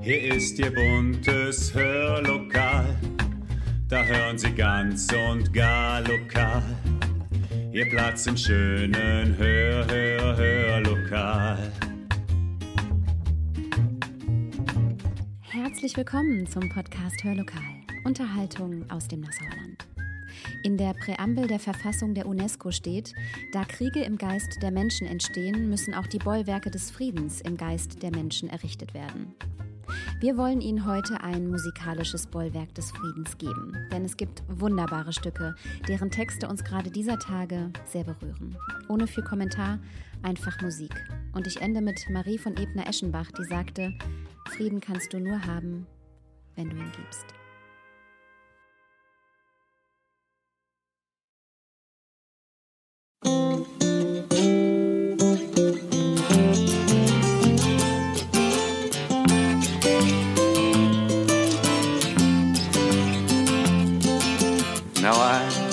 Hier ist Ihr buntes Hörlokal. Da hören Sie ganz und gar lokal. Ihr Platz im schönen Hör, Hör, Hörlokal. Herzlich willkommen zum Podcast Hörlokal. Unterhaltung aus dem Nassauerland. In der Präambel der Verfassung der UNESCO steht, da Kriege im Geist der Menschen entstehen, müssen auch die Bollwerke des Friedens im Geist der Menschen errichtet werden. Wir wollen Ihnen heute ein musikalisches Bollwerk des Friedens geben, denn es gibt wunderbare Stücke, deren Texte uns gerade dieser Tage sehr berühren. Ohne viel Kommentar, einfach Musik. Und ich ende mit Marie von Ebner-Eschenbach, die sagte, Frieden kannst du nur haben, wenn du ihn gibst.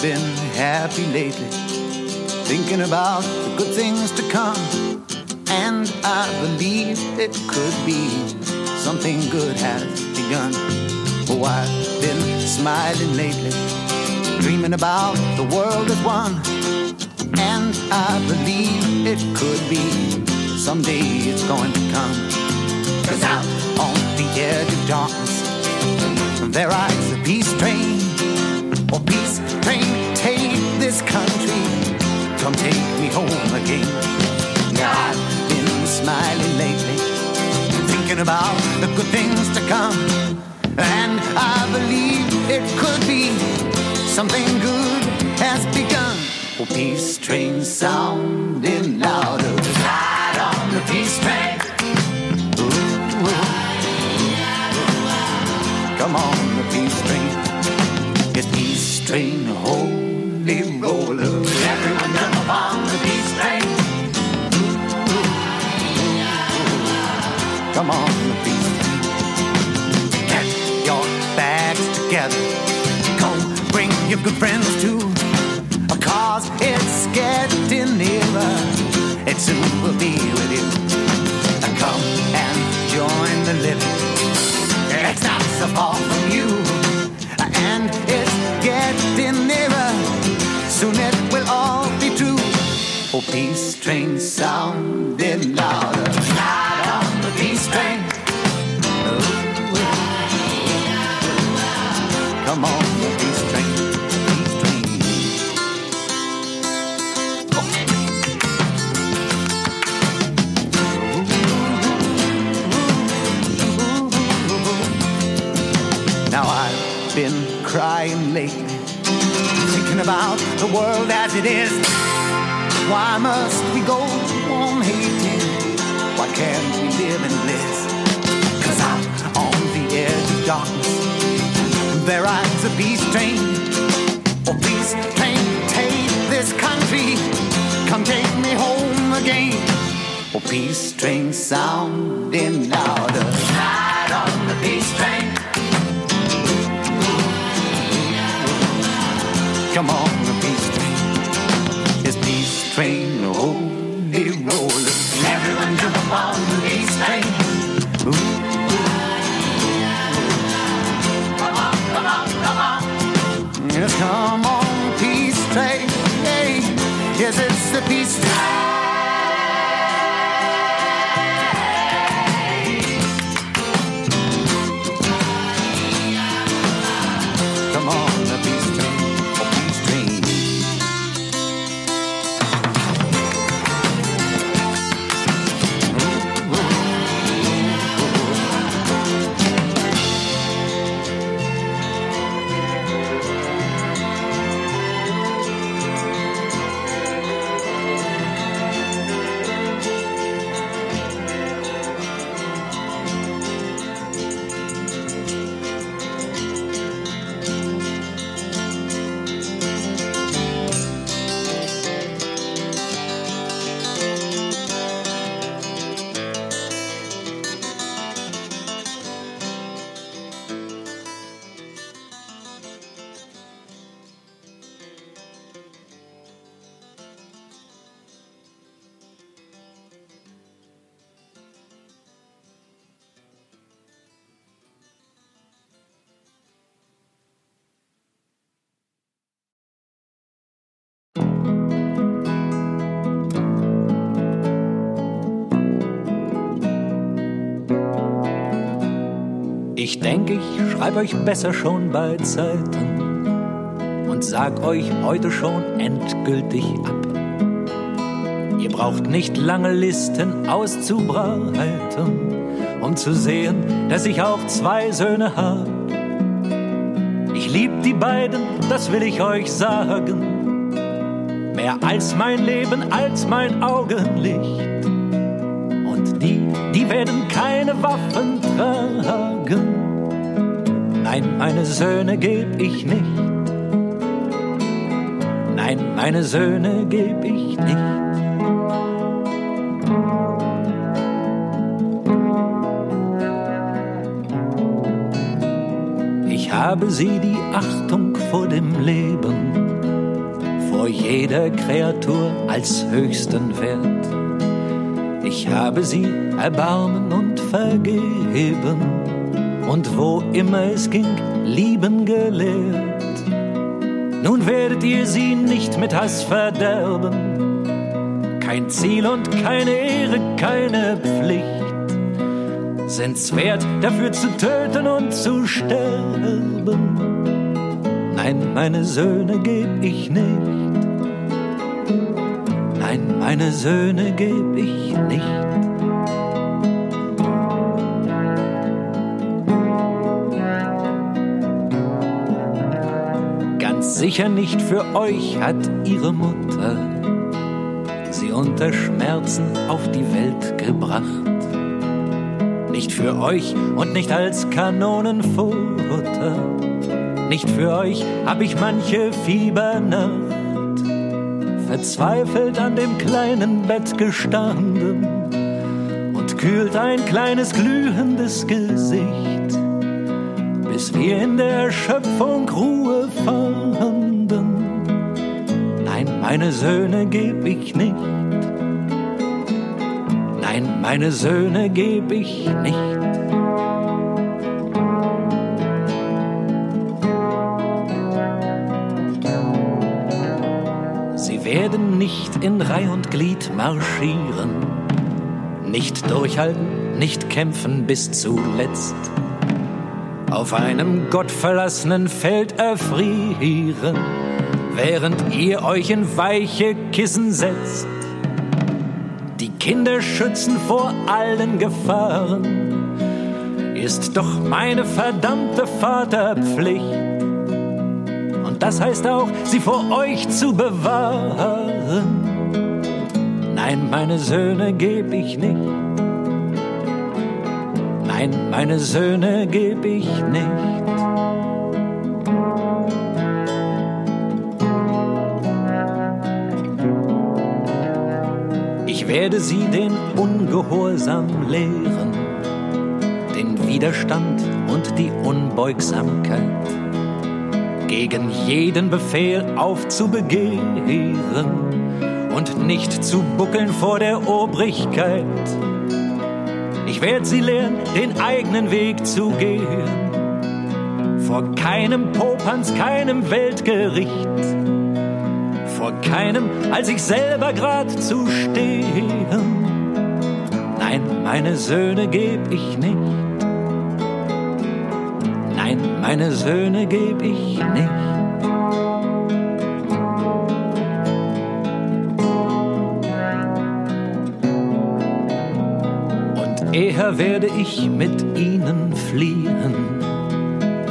Been happy lately, thinking about the good things to come. And I believe it could be something good has begun. Oh, I've been smiling lately, dreaming about the world as one. And I believe it could be someday it's going to come. Cause out on the edge of darkness, there rides a peace train. Oh, peace train, take this country. Come take me home again. Now I've been smiling lately, thinking about the good things to come. And I believe it could be something good has begun. Oh, peace train sounding louder. Ride on the peace train. Crying lately, thinking about the world as it is. Why must we go on hating? Why can't we live in bliss? Cause out on the edge of darkness, there rides a peace train. Oh, peace train, take this country. Come take me home again. Oh, peace train sounding louder. Ride on the peace train. Come on, Ich denke, ich schreibe euch besser schon bei Zeiten und sag euch heute schon endgültig ab. Ihr braucht nicht lange Listen auszubreiten, um zu sehen, dass ich auch zwei Söhne hab. Ich lieb die beiden, das will ich euch sagen. Mehr als mein Leben, als mein Augenlicht. Und die, die werden keine Waffen tragen. Nein, meine Söhne geb ich nicht. Nein, meine Söhne geb ich nicht. habe sie die Achtung vor dem Leben, vor jeder Kreatur als höchsten Wert. Ich habe sie Erbarmen und vergeben und wo immer es ging, lieben gelehrt. Nun werdet ihr sie nicht mit Hass verderben, kein Ziel und keine Ehre, keine Pflicht sind's wert, dafür zu töten und zu sterben. Nein, meine Söhne geb ich nicht. Nein, meine Söhne geb ich nicht. Sicher nicht für euch hat ihre Mutter sie unter Schmerzen auf die Welt gebracht nicht für euch und nicht als Kanonenfutter. Nicht für euch hab ich manche Fiebernacht verzweifelt an dem kleinen Bett gestanden und kühlt ein kleines glühendes Gesicht, bis wir in der Schöpfung Ruhe fanden. Nein, meine Söhne geb ich nicht Nein, meine Söhne geb ich nicht. Sie werden nicht in Reih und Glied marschieren, nicht durchhalten, nicht kämpfen bis zuletzt. Auf einem gottverlassenen Feld erfrieren, während ihr euch in weiche Kissen setzt Kinder schützen vor allen Gefahren, ist doch meine verdammte Vaterpflicht. Und das heißt auch, sie vor euch zu bewahren. Nein, meine Söhne geb ich nicht. Nein, meine Söhne geb ich nicht. werde sie den Ungehorsam lehren, den Widerstand und die Unbeugsamkeit, gegen jeden Befehl aufzubegehren und nicht zu buckeln vor der Obrigkeit. Werde sie lehren, den eigenen Weg zu gehen, vor keinem Popanz, keinem Weltgericht vor keinem als ich selber grad zu stehen. Nein, meine Söhne geb ich nicht. Nein, meine Söhne geb ich nicht. Eher werde ich mit ihnen fliehen,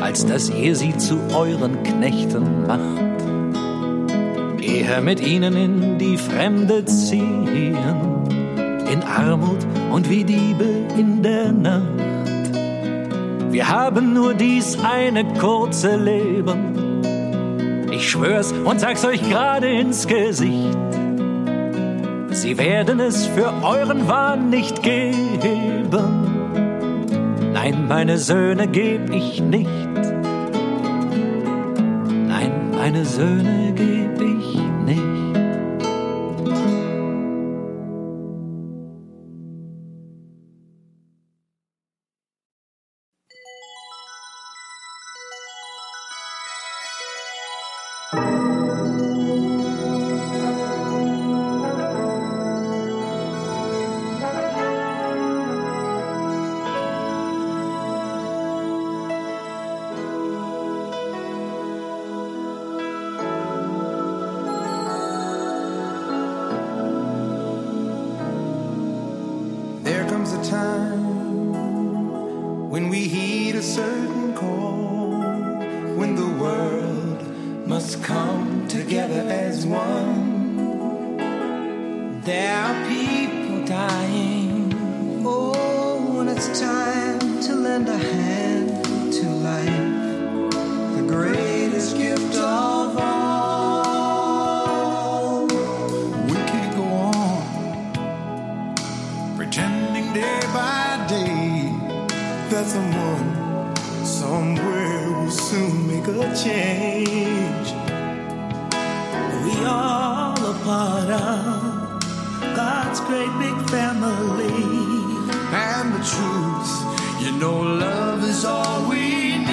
als dass ihr sie zu euren Knechten macht eher mit ihnen in die Fremde ziehen, in Armut und wie Diebe in der Nacht. Wir haben nur dies eine kurze Leben. Ich schwör's und sag's euch gerade ins Gesicht. Sie werden es für euren Wahn nicht geben. Nein, meine Söhne geb ich nicht. Nein, meine Söhne geb by day that someone somewhere will soon make a change. We all are part of God's great big family. And the truth, you know, love is all we need.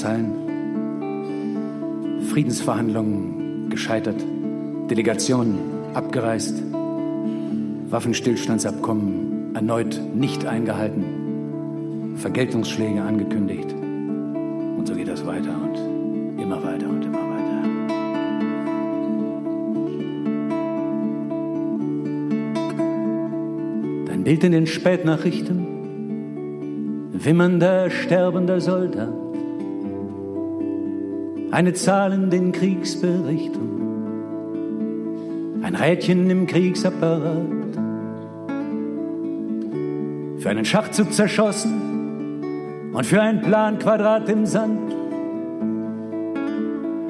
Schlagzeilen. Friedensverhandlungen gescheitert, Delegationen abgereist, Waffenstillstandsabkommen erneut nicht eingehalten, Vergeltungsschläge angekündigt. Und so geht das weiter und immer weiter und immer weiter. Dein Bild in den Spätnachrichten, wimmernder, sterbender Soldat eine Zahl in den Kriegsberichten, ein Rädchen im Kriegsapparat. Für einen Schachzug zerschossen und für einen Plan Quadrat im Sand.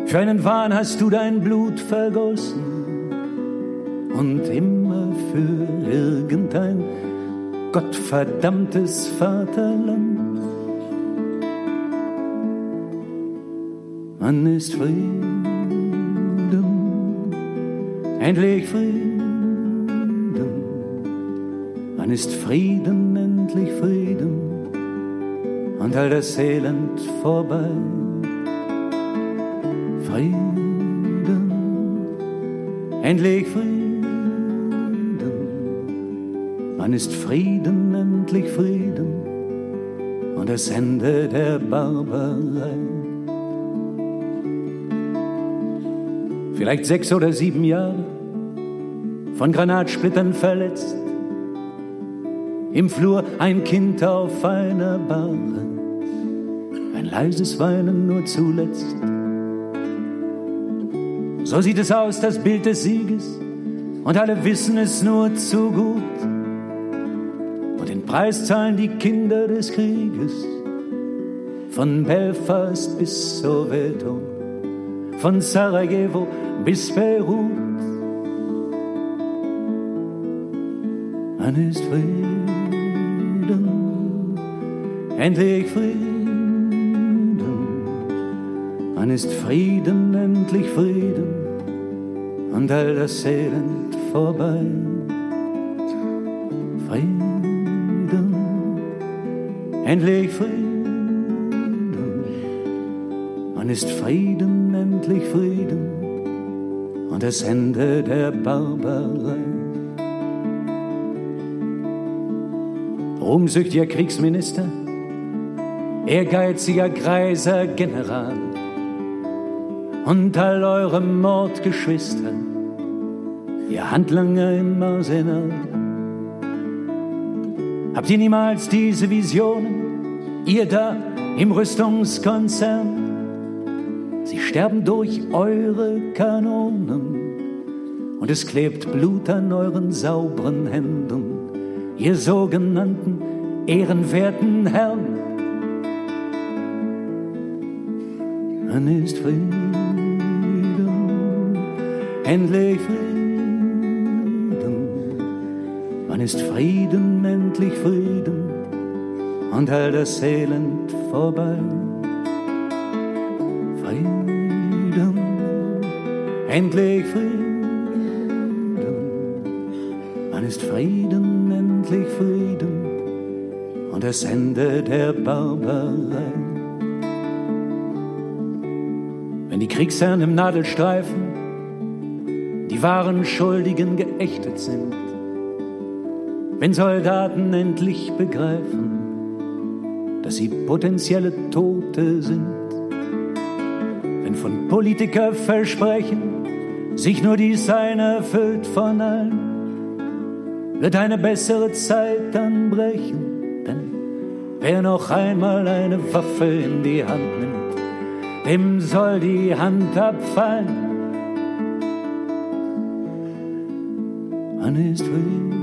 Für einen Wahn hast du dein Blut vergossen und immer für irgendein gottverdammtes Vaterland. Man ist Frieden, endlich Frieden. Man ist Frieden, endlich Frieden und all das Elend vorbei. Frieden, endlich Frieden. Man ist Frieden, endlich Frieden und das Ende der Barbarei. Vielleicht sechs oder sieben Jahre, von Granatsplittern verletzt. Im Flur ein Kind auf einer Bahre, ein leises Weinen nur zuletzt. So sieht es aus, das Bild des Sieges, und alle wissen es nur zu gut. Und den Preis zahlen die Kinder des Krieges, von Belfast bis Soweto, von Sarajevo bis Beirut. Man ist Frieden, endlich Frieden. Man ist Frieden, endlich Frieden und all das Elend vorbei. Frieden, endlich Frieden. Man ist Frieden, endlich Frieden und das Ende der Barbarei. Ruhmsüchtiger Kriegsminister, ehrgeiziger greiser General und all eure Mordgeschwister, ihr Handlanger im Arsenal. Habt ihr niemals diese Visionen, ihr da im Rüstungskonzern? Sterben durch eure Kanonen und es klebt Blut an euren sauberen Händen, ihr sogenannten ehrenwerten Herren. Dann ist Frieden, endlich Frieden. Wann ist Frieden, endlich Frieden und all das Elend vorbei? Endlich Frieden. Wann ist Frieden, endlich Frieden und das Ende der Barbarei? Wenn die Kriegsherren im Nadelstreifen die wahren Schuldigen geächtet sind, wenn Soldaten endlich begreifen, dass sie potenzielle Tote sind, wenn von Politiker versprechen, sich nur dies eine erfüllt von allen, wird eine bessere Zeit dann brechen, denn wer noch einmal eine Waffe in die Hand nimmt, dem soll die Hand abfallen. Man ist Frieden,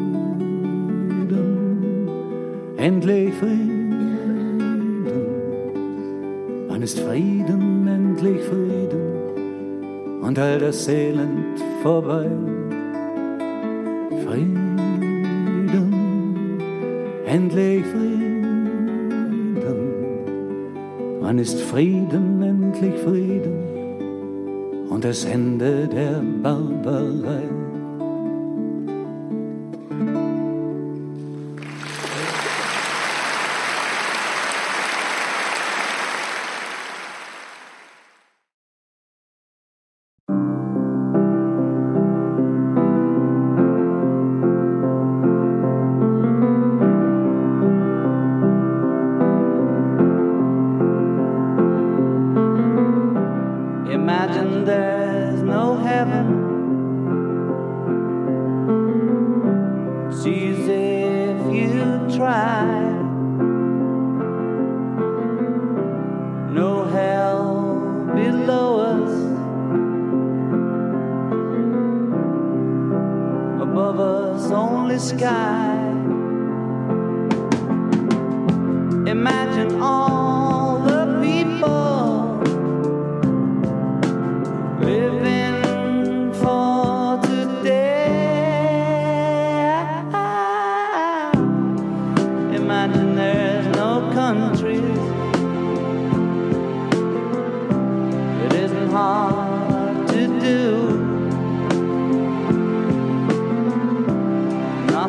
endlich Frieden. Man ist Frieden, endlich Frieden und all das Elend vorbei. Frieden, endlich Frieden. Man ist Frieden, endlich Frieden und das Ende der Barbarei.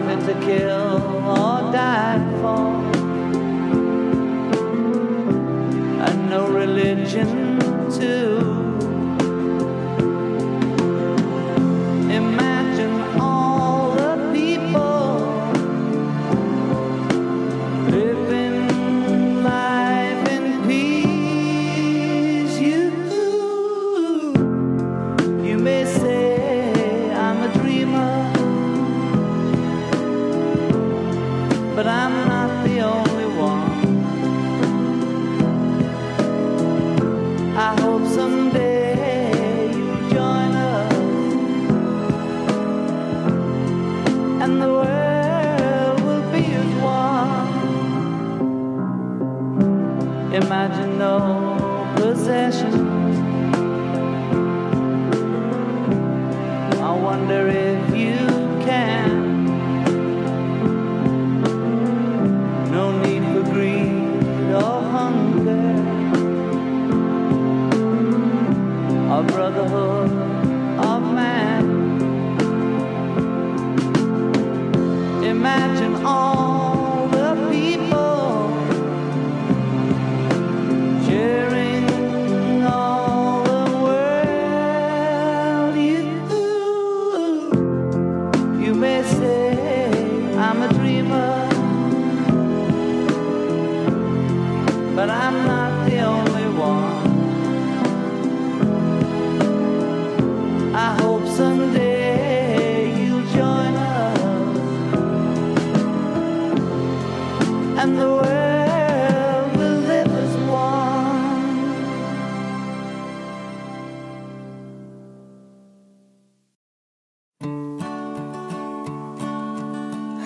To kill or die for. And no religion too.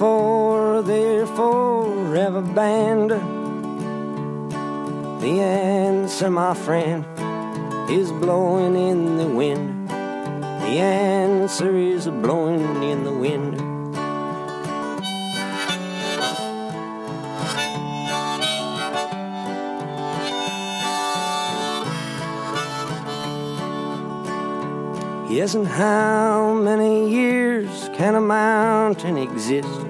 before they're forever banned? The answer, my friend, is blowing in the wind. The answer is blowing in the wind. Yes, and how many years can a mountain exist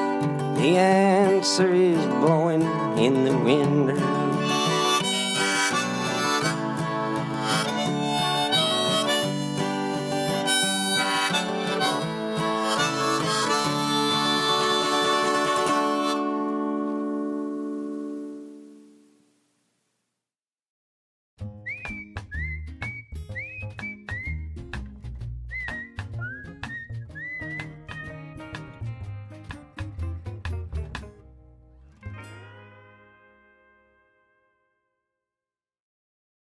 The answer is blowing in the wind.